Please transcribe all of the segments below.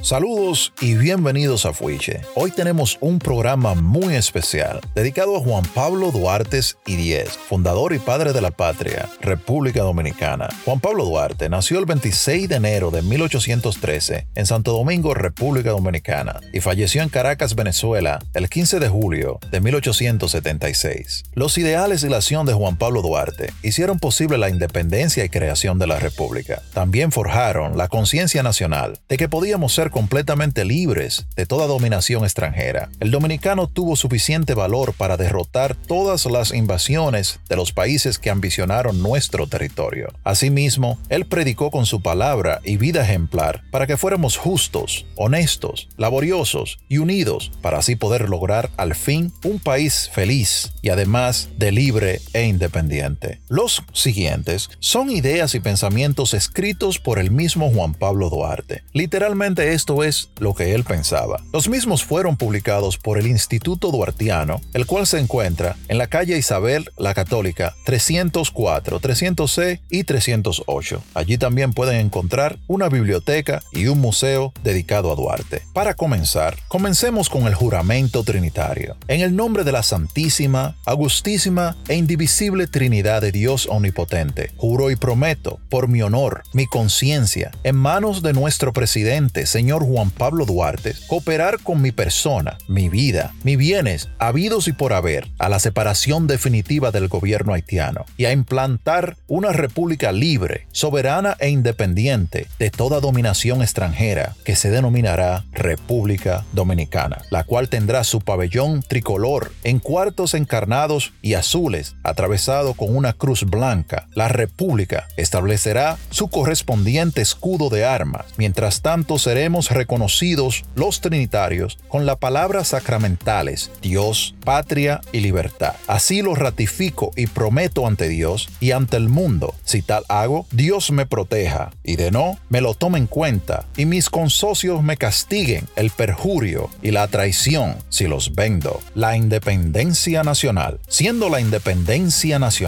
Saludos y bienvenidos a Fuiche. Hoy tenemos un programa muy especial dedicado a Juan Pablo Duarte y Diez, fundador y padre de la patria, República Dominicana. Juan Pablo Duarte nació el 26 de enero de 1813 en Santo Domingo, República Dominicana, y falleció en Caracas, Venezuela, el 15 de julio de 1876. Los ideales y la acción de Juan Pablo Duarte hicieron posible la independencia y creación de la República. También forjaron la conciencia nacional de que podíamos ser completamente libres de toda dominación extranjera. El dominicano tuvo suficiente valor para derrotar todas las invasiones de los países que ambicionaron nuestro territorio. Asimismo, él predicó con su palabra y vida ejemplar para que fuéramos justos, honestos, laboriosos y unidos para así poder lograr al fin un país feliz y además de libre e independiente. Los siguientes son ideas y pensamientos escritos por el mismo Juan Pablo Duarte. Literalmente esto es lo que él pensaba. Los mismos fueron publicados por el Instituto Duartiano, el cual se encuentra en la calle Isabel la Católica 304, 300C y 308. Allí también pueden encontrar una biblioteca y un museo dedicado a Duarte. Para comenzar, comencemos con el juramento trinitario. En el nombre de la Santísima, Augustísima e Indivisible Trinidad de Dios Omnipotente, juro y prometo, por mi honor, mi conciencia, en manos de nuestro presidente, Señor Juan Pablo Duarte cooperar con mi persona, mi vida, mis bienes, habidos y por haber, a la separación definitiva del gobierno haitiano y a implantar una república libre, soberana e independiente de toda dominación extranjera que se denominará República Dominicana, la cual tendrá su pabellón tricolor en cuartos encarnados y azules, atravesado con una cruz blanca. La República establecerá su correspondiente escudo de armas. Mientras tanto seremos reconocidos los trinitarios con las palabras sacramentales Dios, patria y libertad. Así lo ratifico y prometo ante Dios y ante el mundo. Si tal hago, Dios me proteja y de no, me lo tome en cuenta y mis consocios me castiguen el perjurio y la traición si los vendo. La independencia nacional, siendo la independencia nacional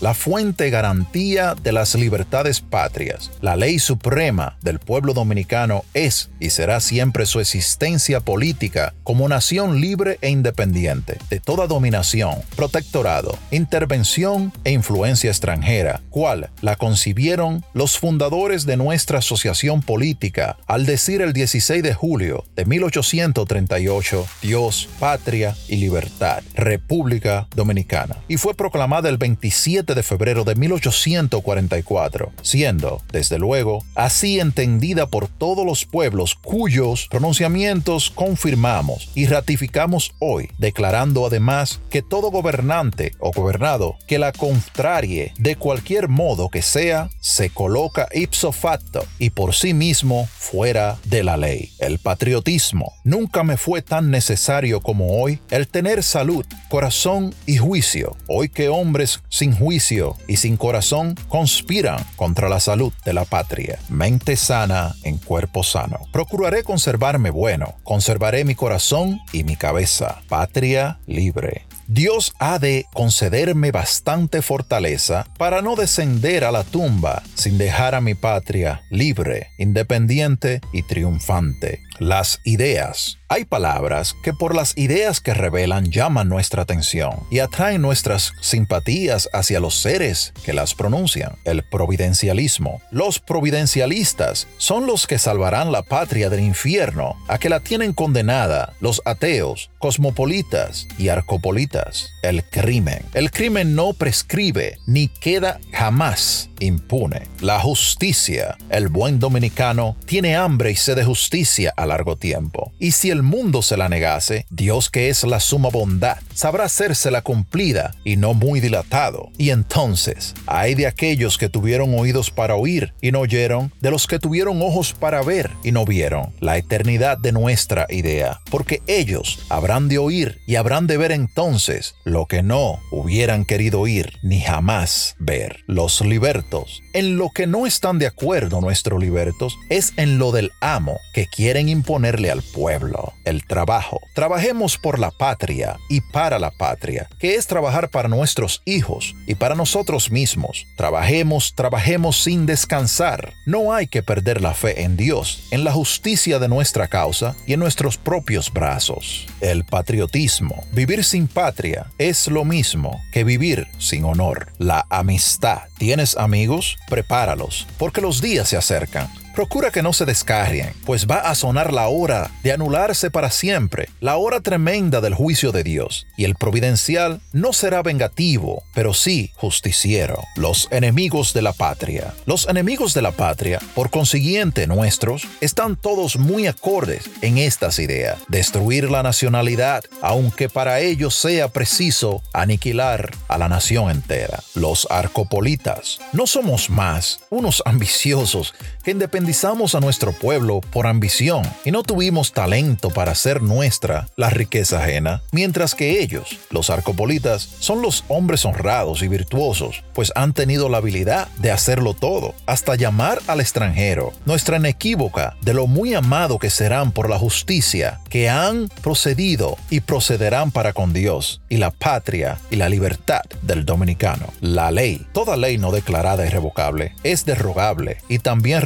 la fuente garantía de las libertades patrias, la ley suprema del pueblo dominicano es y será siempre su existencia política como nación libre e independiente de toda dominación, protectorado, intervención e influencia extranjera, cual la concibieron los fundadores de nuestra asociación política al decir el 16 de julio de 1838 Dios, patria y libertad, República Dominicana, y fue proclamada el 27 de febrero de 1844, siendo, desde luego, así entendida por todos los pueblos cuyos pronunciamientos confirmamos y ratificamos hoy, declarando además que todo gobernante o gobernado que la contrarie de cualquier modo que sea, se coloca ipso facto y por sí mismo fuera de la ley. El patriotismo nunca me fue tan necesario como hoy el tener salud, corazón y juicio. Hoy que hombres sin juicio y sin corazón conspiran contra la salud de la patria. Mente sana en cuerpo sano. Procuraré conservarme bueno, conservaré mi corazón y mi cabeza. Patria libre. Dios ha de concederme bastante fortaleza para no descender a la tumba sin dejar a mi patria libre, independiente y triunfante. Las ideas. Hay palabras que por las ideas que revelan llaman nuestra atención y atraen nuestras simpatías hacia los seres que las pronuncian. El providencialismo. Los providencialistas son los que salvarán la patria del infierno a que la tienen condenada los ateos, cosmopolitas y arcopolitas el crimen. El crimen no prescribe ni queda jamás impune. La justicia. El buen dominicano tiene hambre y sed de justicia a largo tiempo. Y si el mundo se la negase, Dios que es la suma bondad, sabrá hacérsela cumplida y no muy dilatado. Y entonces, hay de aquellos que tuvieron oídos para oír y no oyeron, de los que tuvieron ojos para ver y no vieron, la eternidad de nuestra idea, porque ellos habrán de oír y habrán de ver entonces lo que no hubieran querido oír ni jamás ver. Los libertos En lo que no están de acuerdo nuestros libertos es en lo del amo que quieren imponerle al pueblo, el trabajo. Trabajemos por la patria y para la patria, que es trabajar para nuestros hijos y para nosotros mismos. Trabajemos, trabajemos sin descansar. No hay que perder la fe en Dios, en la justicia de nuestra causa y en nuestros propios brazos. El patriotismo, vivir sin patria, es lo mismo que vivir sin honor. La amistad. ¿Tienes amigos? Prepáralos, porque los días se acercan Procura que no se descarrien, pues va a sonar la hora de anularse para siempre, la hora tremenda del juicio de Dios, y el providencial no será vengativo, pero sí justiciero. Los enemigos de la patria. Los enemigos de la patria, por consiguiente nuestros, están todos muy acordes en estas ideas. Destruir la nacionalidad, aunque para ello sea preciso aniquilar a la nación entera. Los arcopolitas. No somos más unos ambiciosos independizamos a nuestro pueblo por ambición y no tuvimos talento para hacer nuestra la riqueza ajena, mientras que ellos, los arcopolitas, son los hombres honrados y virtuosos, pues han tenido la habilidad de hacerlo todo, hasta llamar al extranjero, nuestra inequívoca de lo muy amado que serán por la justicia, que han procedido y procederán para con Dios y la patria y la libertad del dominicano. La ley, toda ley no declarada irrevocable, es derogable y también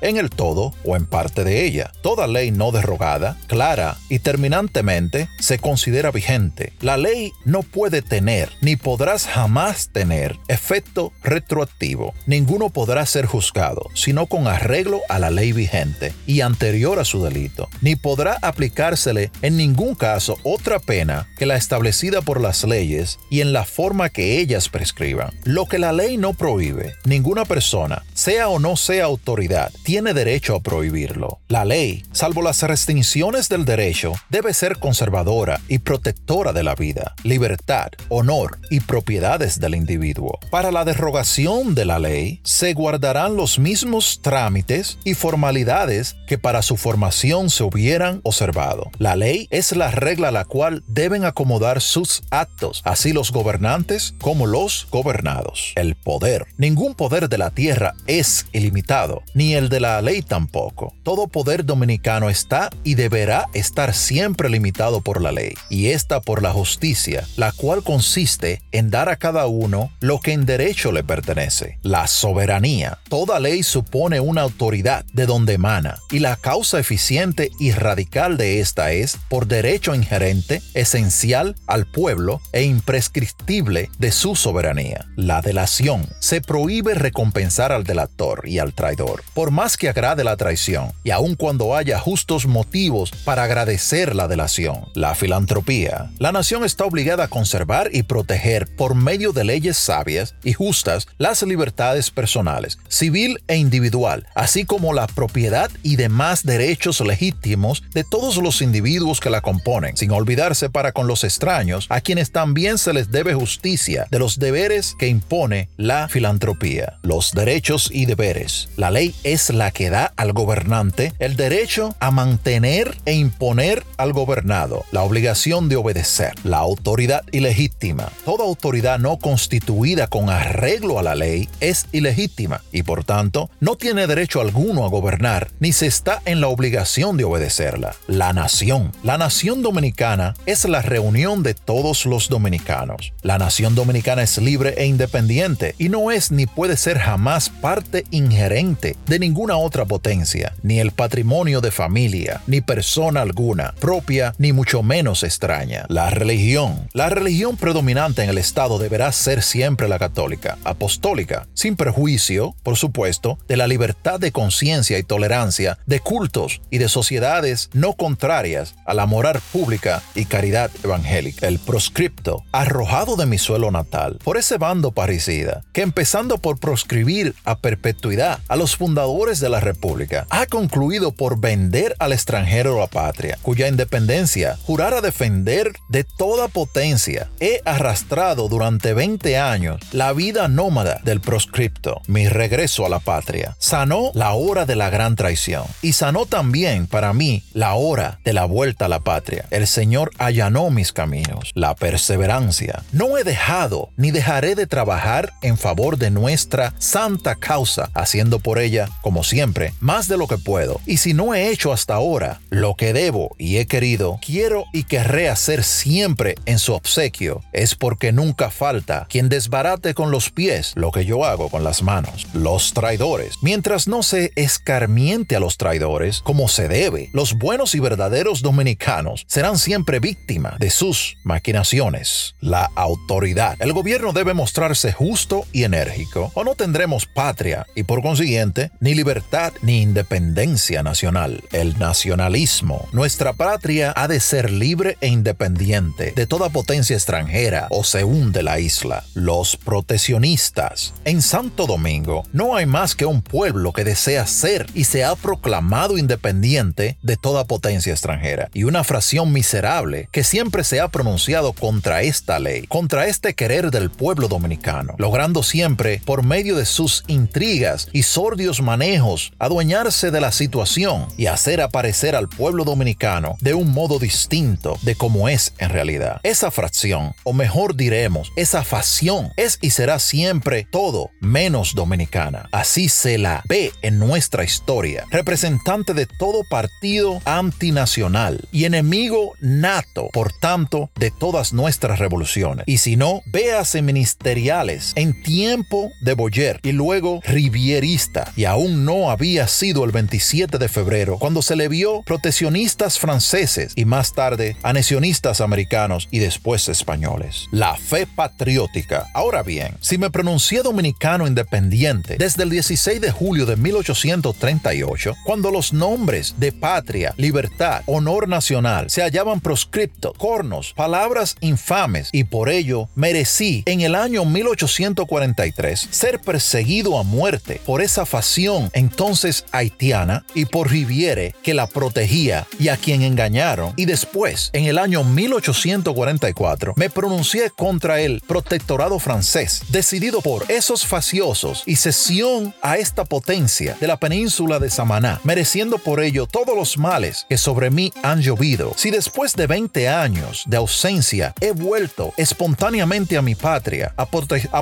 en el todo o en parte de ella. Toda ley no derogada, clara y terminantemente se considera vigente. La ley no puede tener ni podrás jamás tener efecto retroactivo. Ninguno podrá ser juzgado sino con arreglo a la ley vigente y anterior a su delito, ni podrá aplicársele en ningún caso otra pena que la establecida por las leyes y en la forma que ellas prescriban. Lo que la ley no prohíbe, ninguna persona, sea o no sea autoridad, tiene derecho a prohibirlo. La ley, salvo las restricciones del derecho, debe ser conservadora y protectora de la vida, libertad, honor y propiedades del individuo. Para la derogación de la ley, se guardarán los mismos trámites y formalidades que para su formación se hubieran observado. La ley es la regla a la cual deben acomodar sus actos, así los gobernantes como los gobernados. El poder. Ningún poder de la tierra es ilimitado, ni el de la ley tampoco. Todo poder dominicano está y deberá estar siempre limitado por la ley, y esta por la justicia, la cual consiste en dar a cada uno lo que en derecho le pertenece. La soberanía. Toda ley supone una autoridad de donde emana, y la causa eficiente y radical de esta es, por derecho inherente, esencial al pueblo e imprescriptible de su soberanía. La delación. Se prohíbe recompensar al delator y al traidor por más que agrade la traición, y aun cuando haya justos motivos para agradecer la delación. La filantropía. La nación está obligada a conservar y proteger por medio de leyes sabias y justas las libertades personales, civil e individual, así como la propiedad y demás derechos legítimos de todos los individuos que la componen, sin olvidarse para con los extraños, a quienes también se les debe justicia de los deberes que impone la filantropía. Los derechos y deberes. La ley es la que da al gobernante el derecho a mantener e imponer al gobernado, la obligación de obedecer, la autoridad ilegítima. Toda autoridad no constituida con arreglo a la ley es ilegítima y por tanto no tiene derecho alguno a gobernar ni se está en la obligación de obedecerla. La nación. La nación dominicana es la reunión de todos los dominicanos. La nación dominicana es libre e independiente y no es ni puede ser jamás parte ingerente de ninguna otra potencia, ni el patrimonio de familia, ni persona alguna, propia ni mucho menos extraña. La religión. La religión predominante en el Estado deberá ser siempre la católica, apostólica, sin perjuicio, por supuesto, de la libertad de conciencia y tolerancia de cultos y de sociedades no contrarias a la moral pública y caridad evangélica. El proscripto, arrojado de mi suelo natal por ese bando parricida, que empezando por proscribir a perpetuidad a los fundadores de la República, ha concluido por vender al extranjero la patria, cuya independencia jurara defender de toda potencia. He arrastrado durante 20 años la vida nómada del proscripto, mi regreso a la patria. Sanó la hora de la gran traición y sanó también para mí la hora de la vuelta a la patria. El Señor allanó mis caminos, la perseverancia. No he dejado ni dejaré de trabajar en favor de nuestra santa causa, haciendo por ella, como siempre, más de lo que puedo. Y si no he hecho hasta ahora lo que debo y he querido, quiero y querré hacer siempre en su obsequio, es porque nunca falta quien desbarate con los pies lo que yo hago con las manos. Los traidores. Mientras no se escarmiente a los traidores como se debe, los buenos y verdaderos dominicanos serán siempre víctimas de sus maquinaciones. La autoridad. El gobierno debe mostrarse justo y enérgico, o no tendremos y por consiguiente ni libertad ni independencia nacional. El nacionalismo. Nuestra patria ha de ser libre e independiente de toda potencia extranjera o se hunde la isla. Los proteccionistas. En Santo Domingo no hay más que un pueblo que desea ser y se ha proclamado independiente de toda potencia extranjera y una fracción miserable que siempre se ha pronunciado contra esta ley, contra este querer del pueblo dominicano, logrando siempre, por medio de sus intrigas y sordios manejos, adueñarse de la situación y hacer aparecer al pueblo dominicano de un modo distinto de como es en realidad. Esa fracción, o mejor diremos, esa facción, es y será siempre todo menos dominicana. Así se la ve en nuestra historia, representante de todo partido antinacional y enemigo nato, por tanto, de todas nuestras revoluciones. Y si no, véase ministeriales en tiempo de Boyer y luego rivierista, y aún no había sido el 27 de febrero cuando se le vio proteccionistas franceses y más tarde anexionistas americanos y después españoles. La fe patriótica. Ahora bien, si me pronuncié dominicano independiente desde el 16 de julio de 1838, cuando los nombres de patria, libertad, honor nacional se hallaban proscriptos, cornos, palabras infames, y por ello merecí en el año 1843 ser perseguido a muerte por esa facción entonces haitiana y por Riviere que la protegía y a quien engañaron, y después, en el año 1844, me pronuncié contra el protectorado francés, decidido por esos faciosos y cesión a esta potencia de la península de Samaná, mereciendo por ello todos los males que sobre mí han llovido. Si después de 20 años de ausencia he vuelto espontáneamente a mi patria a,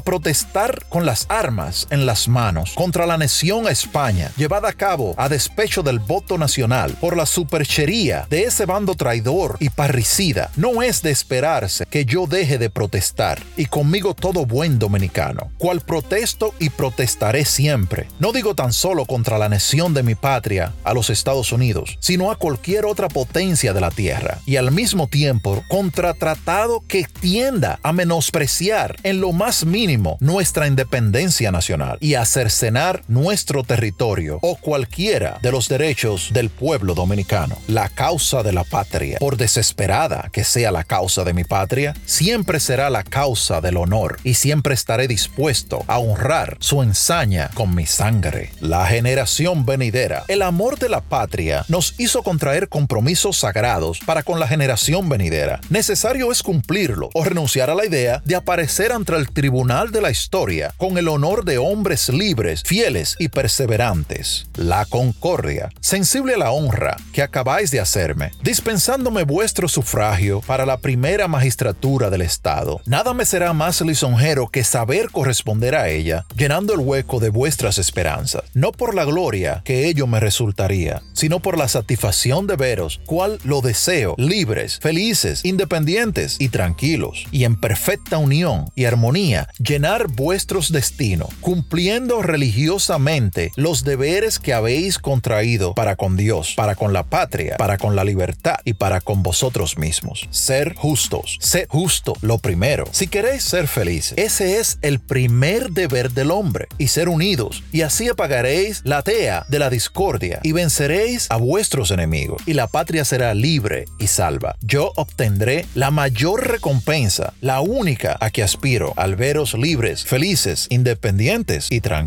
protestar con las armas en las manos contra la nación a España, llevada a cabo a despecho del voto nacional por la superchería de ese bando traidor y parricida, no es de esperarse que yo deje de protestar, y conmigo todo buen dominicano, cual protesto y protestaré siempre. No digo tan solo contra la nación de mi patria, a los Estados Unidos, sino a cualquier otra potencia de la tierra, y al mismo tiempo contra tratado que tienda a menospreciar en lo más mínimo nuestra independencia nacional. Y a cercenar nuestro territorio o cualquiera de los derechos del pueblo dominicano. La causa de la patria, por desesperada que sea la causa de mi patria, siempre será la causa del honor y siempre estaré dispuesto a honrar su ensaña con mi sangre. La generación venidera, el amor de la patria nos hizo contraer compromisos sagrados para con la generación venidera. Necesario es cumplirlo o renunciar a la idea de aparecer ante el tribunal de la historia con el honor de hombres libres, fieles y perseverantes. La concordia, sensible a la honra que acabáis de hacerme, dispensándome vuestro sufragio para la primera magistratura del Estado. Nada me será más lisonjero que saber corresponder a ella, llenando el hueco de vuestras esperanzas, no por la gloria que ello me resultaría, sino por la satisfacción de veros, cual lo deseo, libres, felices, independientes y tranquilos, y en perfecta unión y armonía, llenar vuestros destinos, cumpliendo religiosamente los deberes que habéis contraído para con Dios, para con la patria, para con la libertad y para con vosotros mismos. Ser justos, ser justo lo primero. Si queréis ser felices, ese es el primer deber del hombre, y ser unidos, y así apagaréis la tea de la discordia y venceréis a vuestros enemigos, y la patria será libre y salva. Yo obtendré la mayor recompensa, la única a que aspiro, al veros libres, felices, independientes y tranquilos.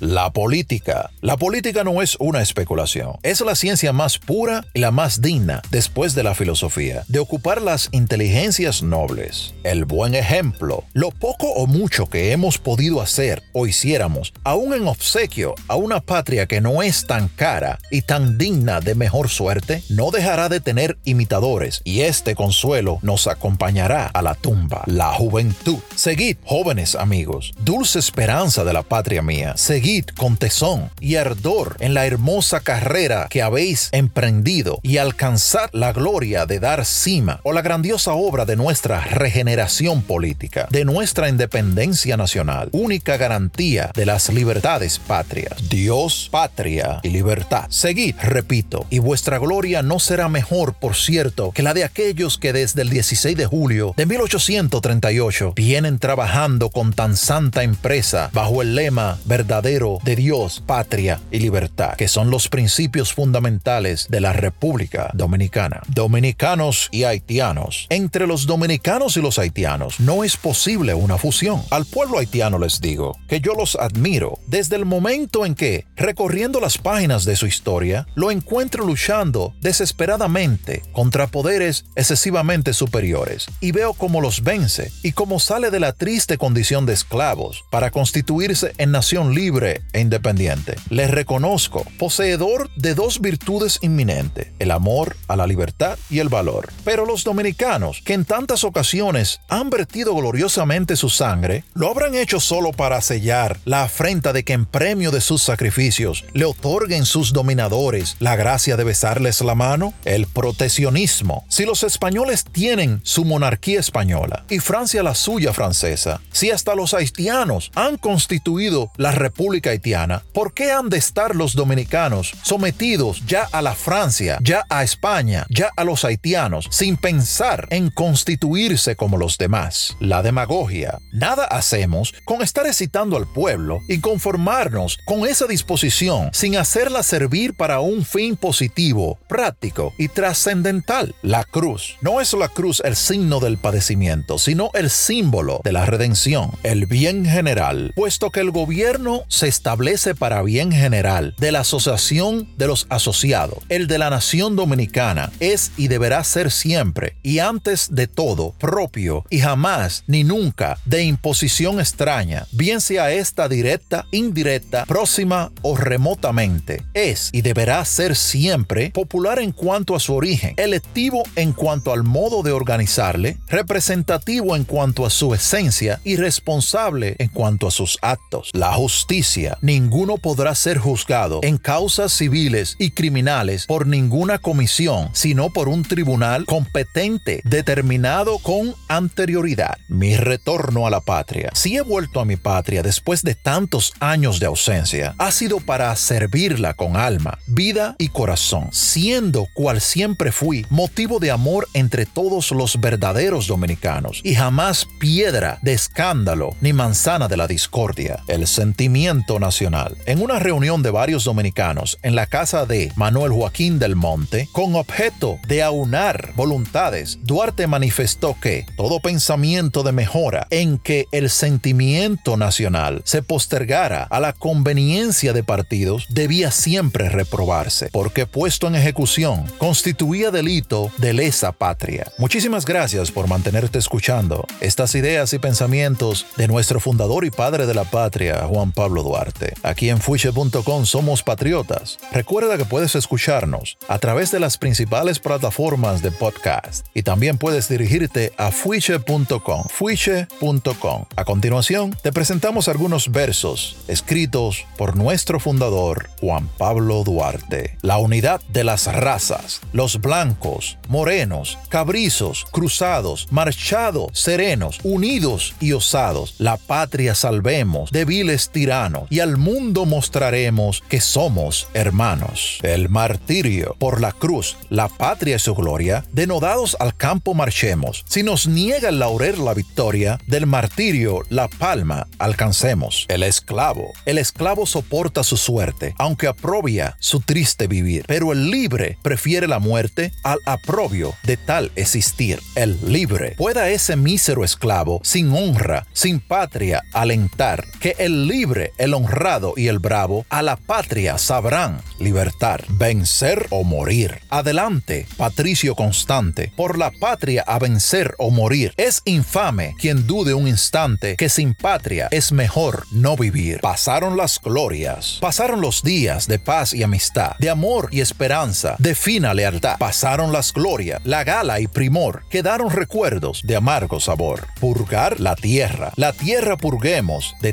La política. La política no es una especulación, es la ciencia más pura y la más digna después de la filosofía, de ocupar las inteligencias nobles. El buen ejemplo, lo poco o mucho que hemos podido hacer o hiciéramos, aún en obsequio a una patria que no es tan cara y tan digna de mejor suerte, no dejará de tener imitadores y este consuelo nos acompañará a la tumba. La juventud. Seguid, jóvenes amigos, dulce esperanza de la patria mía, seguid con tesón y ardor en la hermosa carrera que habéis emprendido y alcanzad la gloria de dar cima o la grandiosa obra de nuestra regeneración política, de nuestra independencia nacional, única garantía de las libertades patrias. Dios, patria y libertad. Seguid, repito, y vuestra gloria no será mejor, por cierto, que la de aquellos que desde el 16 de julio de 1838 vienen trabajando con tan santa empresa bajo el lema verdadero de Dios, patria y libertad, que son los principios fundamentales de la República Dominicana. Dominicanos y haitianos. Entre los dominicanos y los haitianos no es posible una fusión. Al pueblo haitiano les digo que yo los admiro desde el momento en que, recorriendo las páginas de su historia, lo encuentro luchando desesperadamente contra poderes excesivamente superiores y veo cómo los vence y cómo sale de la triste condición de esclavos para constituirse en nación libre e independiente. Les reconozco poseedor de dos virtudes inminentes, el amor a la libertad y el valor. Pero los dominicanos, que en tantas ocasiones han vertido gloriosamente su sangre, lo habrán hecho solo para sellar la afrenta de que en premio de sus sacrificios le otorguen sus dominadores la gracia de besarles la mano, el proteccionismo. Si los españoles tienen su monarquía española y Francia la suya francesa, si hasta los haitianos han constituido la República Haitiana, ¿por qué han de estar los dominicanos sometidos ya a la Francia, ya a España, ya a los haitianos, sin pensar en constituirse como los demás? La demagogia. Nada hacemos con estar excitando al pueblo y conformarnos con esa disposición sin hacerla servir para un fin positivo, práctico y trascendental. La cruz. No es la cruz el signo del padecimiento, sino el símbolo de la redención, el bien general, puesto que el gobierno se establece para bien general de la asociación de los asociados. El de la nación dominicana es y deberá ser siempre y antes de todo propio y jamás ni nunca de imposición extraña, bien sea esta directa, indirecta, próxima o remotamente. Es y deberá ser siempre popular en cuanto a su origen, electivo en cuanto al modo de organizarle, representativo en cuanto a su esencia y responsable en cuanto a sus actos. La justicia. Ninguno podrá ser juzgado en causas civiles y criminales por ninguna comisión, sino por un tribunal competente determinado con anterioridad. Mi retorno a la patria. Si he vuelto a mi patria después de tantos años de ausencia, ha sido para servirla con alma, vida y corazón, siendo cual siempre fui motivo de amor entre todos los verdaderos dominicanos y jamás piedra de escándalo ni manzana de la discordia. Sentimiento nacional. En una reunión de varios dominicanos en la casa de Manuel Joaquín del Monte, con objeto de aunar voluntades, Duarte manifestó que todo pensamiento de mejora en que el sentimiento nacional se postergara a la conveniencia de partidos debía siempre reprobarse, porque puesto en ejecución constituía delito de lesa patria. Muchísimas gracias por mantenerte escuchando estas ideas y pensamientos de nuestro fundador y padre de la patria, Juan Pablo Duarte. Aquí en fuiche.com somos patriotas. Recuerda que puedes escucharnos a través de las principales plataformas de podcast y también puedes dirigirte a fuiche.com. Fuiche.com. A continuación, te presentamos algunos versos escritos por nuestro fundador, Juan Pablo Duarte. La unidad de las razas, los blancos, morenos, cabrizos, cruzados, marchados, serenos, unidos y osados. La patria salvemos de viles tiranos y al mundo mostraremos que somos hermanos. El martirio por la cruz, la patria y su gloria, denodados al campo marchemos. Si nos niega el laurel la victoria, del martirio la palma alcancemos. El esclavo, el esclavo soporta su suerte, aunque aprobia su triste vivir, pero el libre prefiere la muerte al aprobio de tal existir. El libre pueda ese mísero esclavo sin honra, sin patria, alentar, que el libre, el honrado y el bravo, a la patria sabrán libertar, vencer o morir. Adelante, patricio constante, por la patria a vencer o morir. Es infame quien dude un instante que sin patria es mejor no vivir. Pasaron las glorias, pasaron los días de paz y amistad, de amor y esperanza, de fina lealtad. Pasaron las glorias, la gala y primor, quedaron recuerdos de amargo sabor. Purgar la tierra, la tierra purguemos de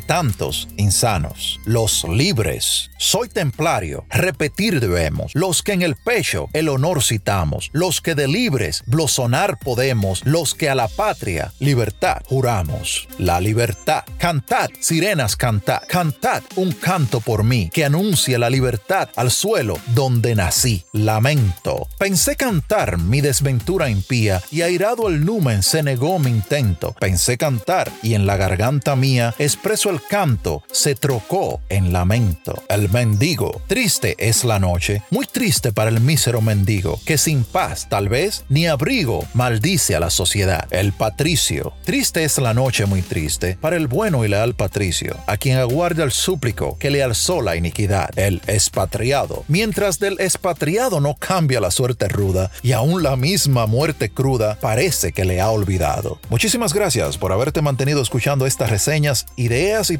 insanos. Los libres, soy templario, repetir debemos, los que en el pecho el honor citamos, los que de libres blosonar podemos, los que a la patria libertad juramos. La libertad, cantad, sirenas cantad, cantad un canto por mí que anuncia la libertad al suelo donde nací. Lamento. Pensé cantar mi desventura impía y airado el numen se negó mi intento. Pensé cantar y en la garganta mía expreso el canto se trocó en lamento. El mendigo, triste es la noche, muy triste para el mísero mendigo, que sin paz tal vez ni abrigo maldice a la sociedad. El patricio, triste es la noche muy triste para el bueno y leal patricio, a quien aguarda el súplico que le alzó la iniquidad. El expatriado, mientras del expatriado no cambia la suerte ruda y aún la misma muerte cruda parece que le ha olvidado. Muchísimas gracias por haberte mantenido escuchando estas reseñas, ideas y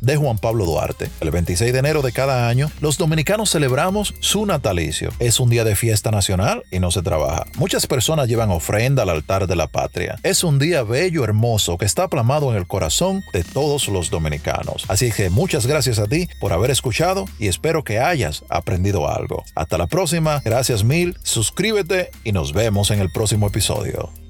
de Juan Pablo Duarte. El 26 de enero de cada año, los dominicanos celebramos su natalicio. Es un día de fiesta nacional y no se trabaja. Muchas personas llevan ofrenda al altar de la patria. Es un día bello, hermoso, que está plamado en el corazón de todos los dominicanos. Así que muchas gracias a ti por haber escuchado y espero que hayas aprendido algo. Hasta la próxima, gracias mil, suscríbete y nos vemos en el próximo episodio.